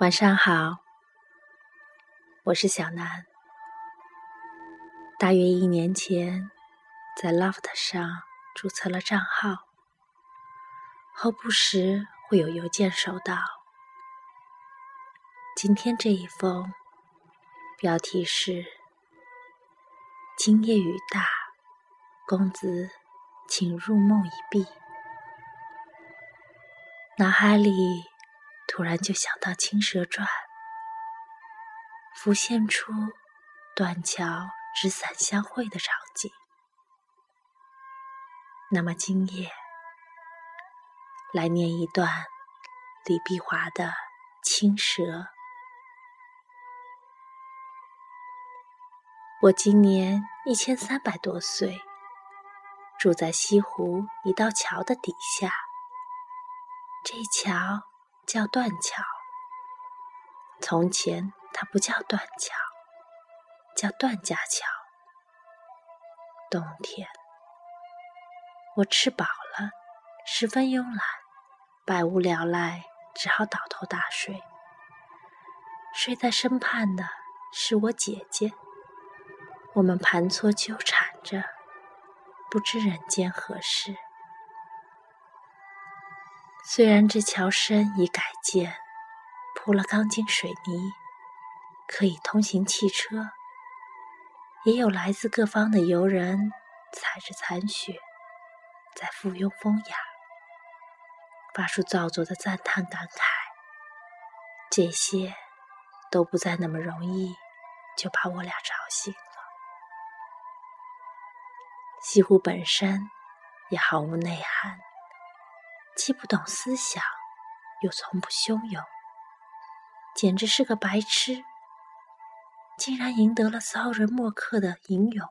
晚上好，我是小南。大约一年前，在 Loft 上注册了账号，后不时会有邮件收到。今天这一封，标题是“今夜雨大，公子请入梦一闭”，脑海里。突然就想到《青蛇传》，浮现出断桥纸伞相会的场景。那么今夜，来念一段李碧华的《青蛇》。我今年一千三百多岁，住在西湖一道桥的底下。这桥。叫断桥。从前它不叫断桥，叫段家桥。冬天，我吃饱了，十分慵懒，百无聊赖，只好倒头大睡。睡在身畔的是我姐姐，我们盘搓纠缠着，不知人间何事。虽然这桥身已改建，铺了钢筋水泥，可以通行汽车，也有来自各方的游人踩着残雪，在附庸风雅，发出造作的赞叹感慨。这些都不再那么容易就把我俩吵醒了。西湖本身也毫无内涵。既不懂思想，又从不汹涌，简直是个白痴。竟然赢得了骚人墨客的吟咏，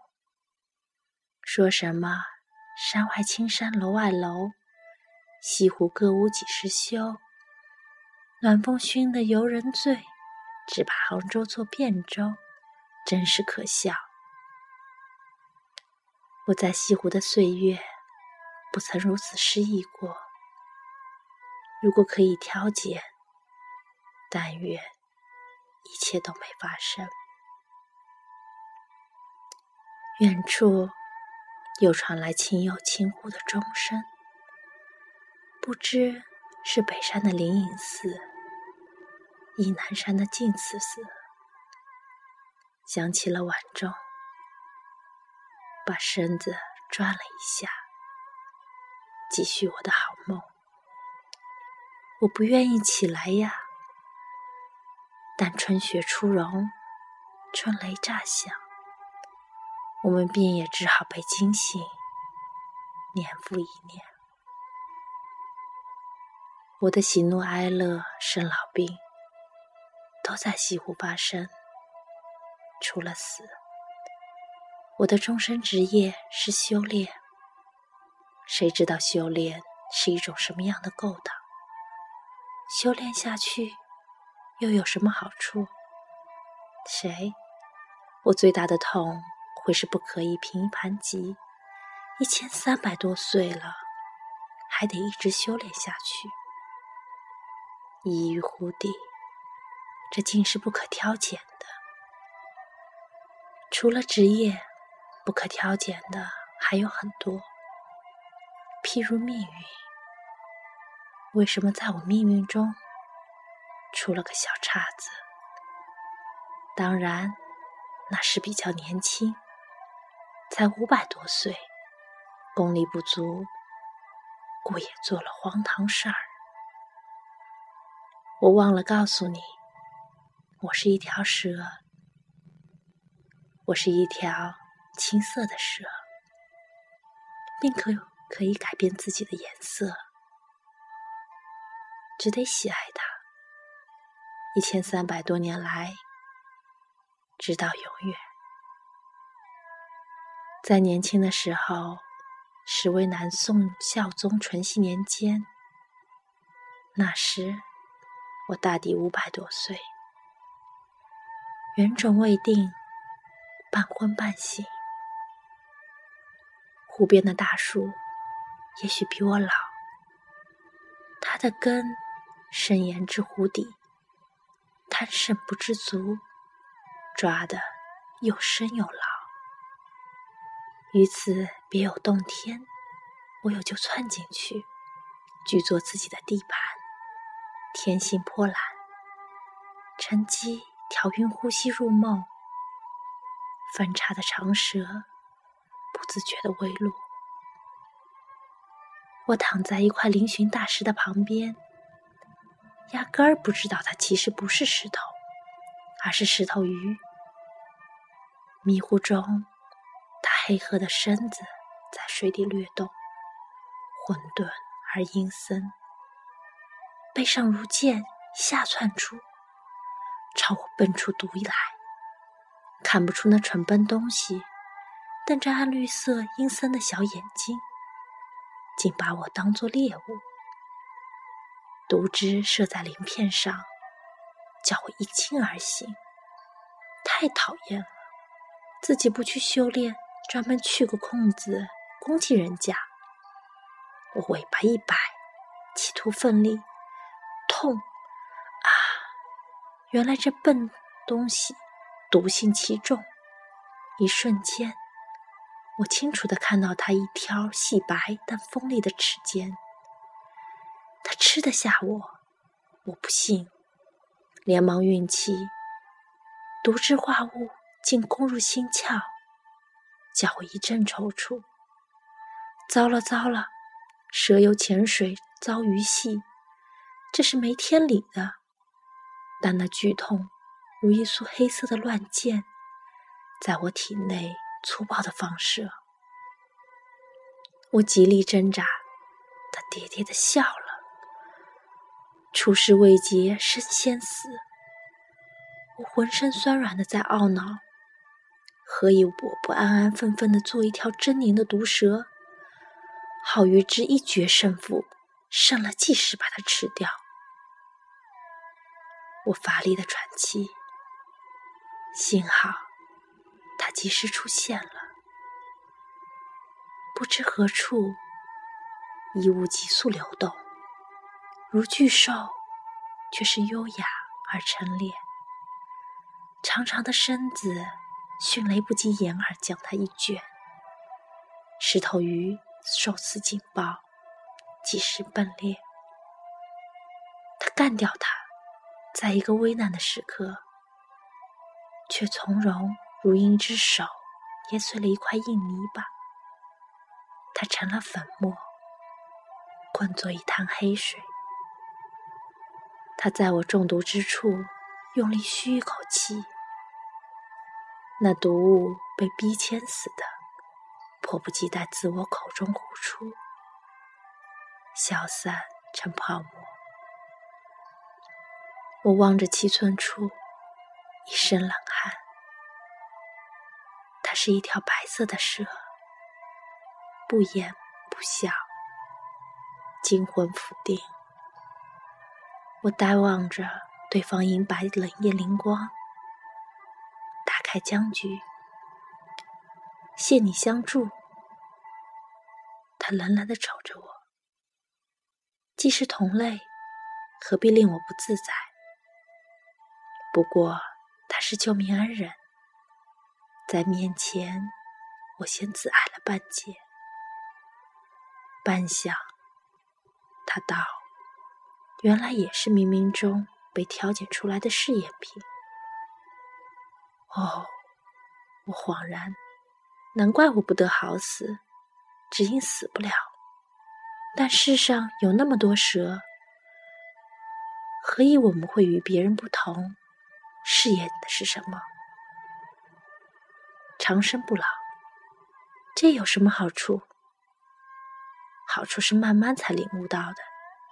说什么“山外青山楼外楼，西湖歌舞几时休”，暖风熏得游人醉，只怕杭州作汴州，真是可笑。我在西湖的岁月，不曾如此失意过。如果可以调节，但愿一切都没发生。远处又传来轻悠轻呼的钟声，不知是北山的灵隐寺，亦南山的净慈寺。想起了晚钟，把身子转了一下，继续我的好梦。我不愿意起来呀，但春雪初融，春雷乍响，我们便也只好被惊醒，年复一年。我的喜怒哀乐、生老病，都在西湖发生。除了死，我的终身职业是修炼。谁知道修炼是一种什么样的勾当？修炼下去又有什么好处？谁？我最大的痛会是不可以平凡及，一千三百多岁了，还得一直修炼下去。一于湖底，这竟是不可挑拣的。除了职业，不可挑拣的还有很多，譬如命运。为什么在我命运中出了个小岔子？当然，那是比较年轻，才五百多岁，功力不足，故也做了荒唐事儿。我忘了告诉你，我是一条蛇，我是一条青色的蛇，并可可以改变自己的颜色。只得喜爱它，一千三百多年来，直到永远。在年轻的时候，是为南宋孝宗淳熙年间，那时我大抵五百多岁，原种未定，半昏半醒。湖边的大树也许比我老，它的根。深岩之湖底，贪胜不知足，抓得又深又牢。于此别有洞天，我有就窜进去，据作自己的地盘，天性泼懒，趁机调匀呼吸入梦，分叉的长舌不自觉的微露。我躺在一块嶙峋大石的旁边，压根儿不知道它其实不是石头，而是石头鱼。迷糊中，它黑褐的身子在水底掠动，混沌而阴森。背上如剑，下窜出，朝我奔出毒来。看不出那蠢笨东西，瞪着暗绿色阴森的小眼睛。竟把我当作猎物，毒汁射在鳞片上，叫我一清而醒。太讨厌了，自己不去修炼，专门去个空子攻击人家。我尾巴一摆，企图奋力，痛啊！原来这笨东西毒性极重，一瞬间。我清楚的看到他一条细白但锋利的齿尖，他吃得下我，我不信，连忙运气，毒之化物竟攻入心窍，叫我一阵抽搐。糟了糟了，蛇游浅水遭鱼戏，这是没天理的。但那剧痛如一束黑色的乱箭，在我体内。粗暴的放射，我极力挣扎，他喋喋的笑了。出师未捷身先死，我浑身酸软的在懊恼：何以我不安安分分的做一条狰狞的毒蛇，好与之一决胜负，胜了即时把它吃掉？我乏力的喘气，幸好。他及时出现了，不知何处，衣物急速流动，如巨兽，却是优雅而陈列。长长的身子，迅雷不及掩耳将它一卷。石头鱼受此警报，及时奔裂。他干掉他，在一个危难的时刻，却从容。如鹰之手捏碎了一块硬泥巴，它成了粉末，混作一滩黑水。他在我中毒之处用力吁一口气，那毒物被逼迁似的，迫不及待自我口中呼出，消散成泡沫。我望着七寸处，一身冷汗。是一条白色的蛇，不言不笑，惊魂甫定。我呆望着对方银白冷夜灵光，打开僵局，谢你相助。他冷冷的瞅着我，既是同类，何必令我不自在？不过他是救命恩人。在面前，我先自矮了半截。半晌，他道：“原来也是冥冥中被挑拣出来的试验品。”哦，我恍然，难怪我不得好死，只因死不了。但世上有那么多蛇，何以我们会与别人不同？试验的是什么？长生不老，这有什么好处？好处是慢慢才领悟到的。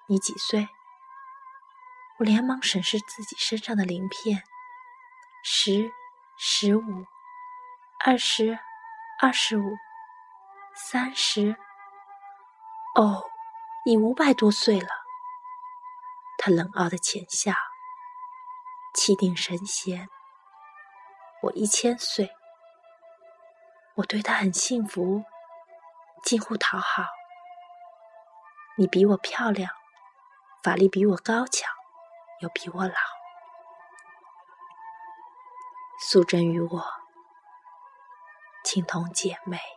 你几岁？我连忙审视自己身上的鳞片，十、十五、二十、二十五、三十。哦，你五百多岁了。他冷傲的浅笑，气定神闲。我一千岁。我对他很幸福，近乎讨好。你比我漂亮，法力比我高强，都比我老。素贞与我情同姐妹。